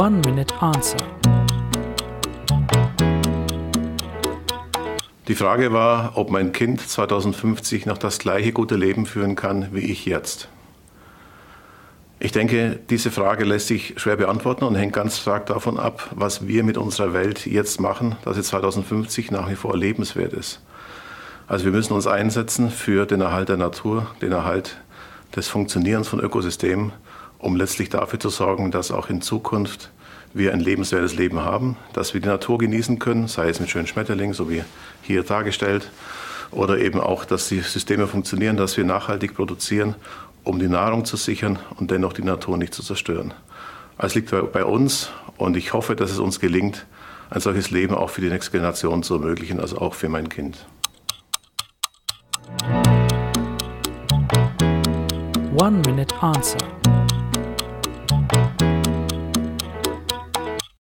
One Minute Answer. Die Frage war, ob mein Kind 2050 noch das gleiche gute Leben führen kann wie ich jetzt. Ich denke, diese Frage lässt sich schwer beantworten und hängt ganz stark davon ab, was wir mit unserer Welt jetzt machen, dass sie 2050 nach wie vor lebenswert ist. Also wir müssen uns einsetzen für den Erhalt der Natur, den Erhalt des Funktionierens von Ökosystemen, um letztlich dafür zu sorgen, dass auch in Zukunft wir ein lebenswertes Leben haben, dass wir die Natur genießen können, sei es mit schönen Schmetterlingen, so wie hier dargestellt, oder eben auch, dass die Systeme funktionieren, dass wir nachhaltig produzieren, um die Nahrung zu sichern und dennoch die Natur nicht zu zerstören. Es liegt bei uns und ich hoffe, dass es uns gelingt, ein solches Leben auch für die nächste Generation zu ermöglichen, also auch für mein Kind. One Minute Answer.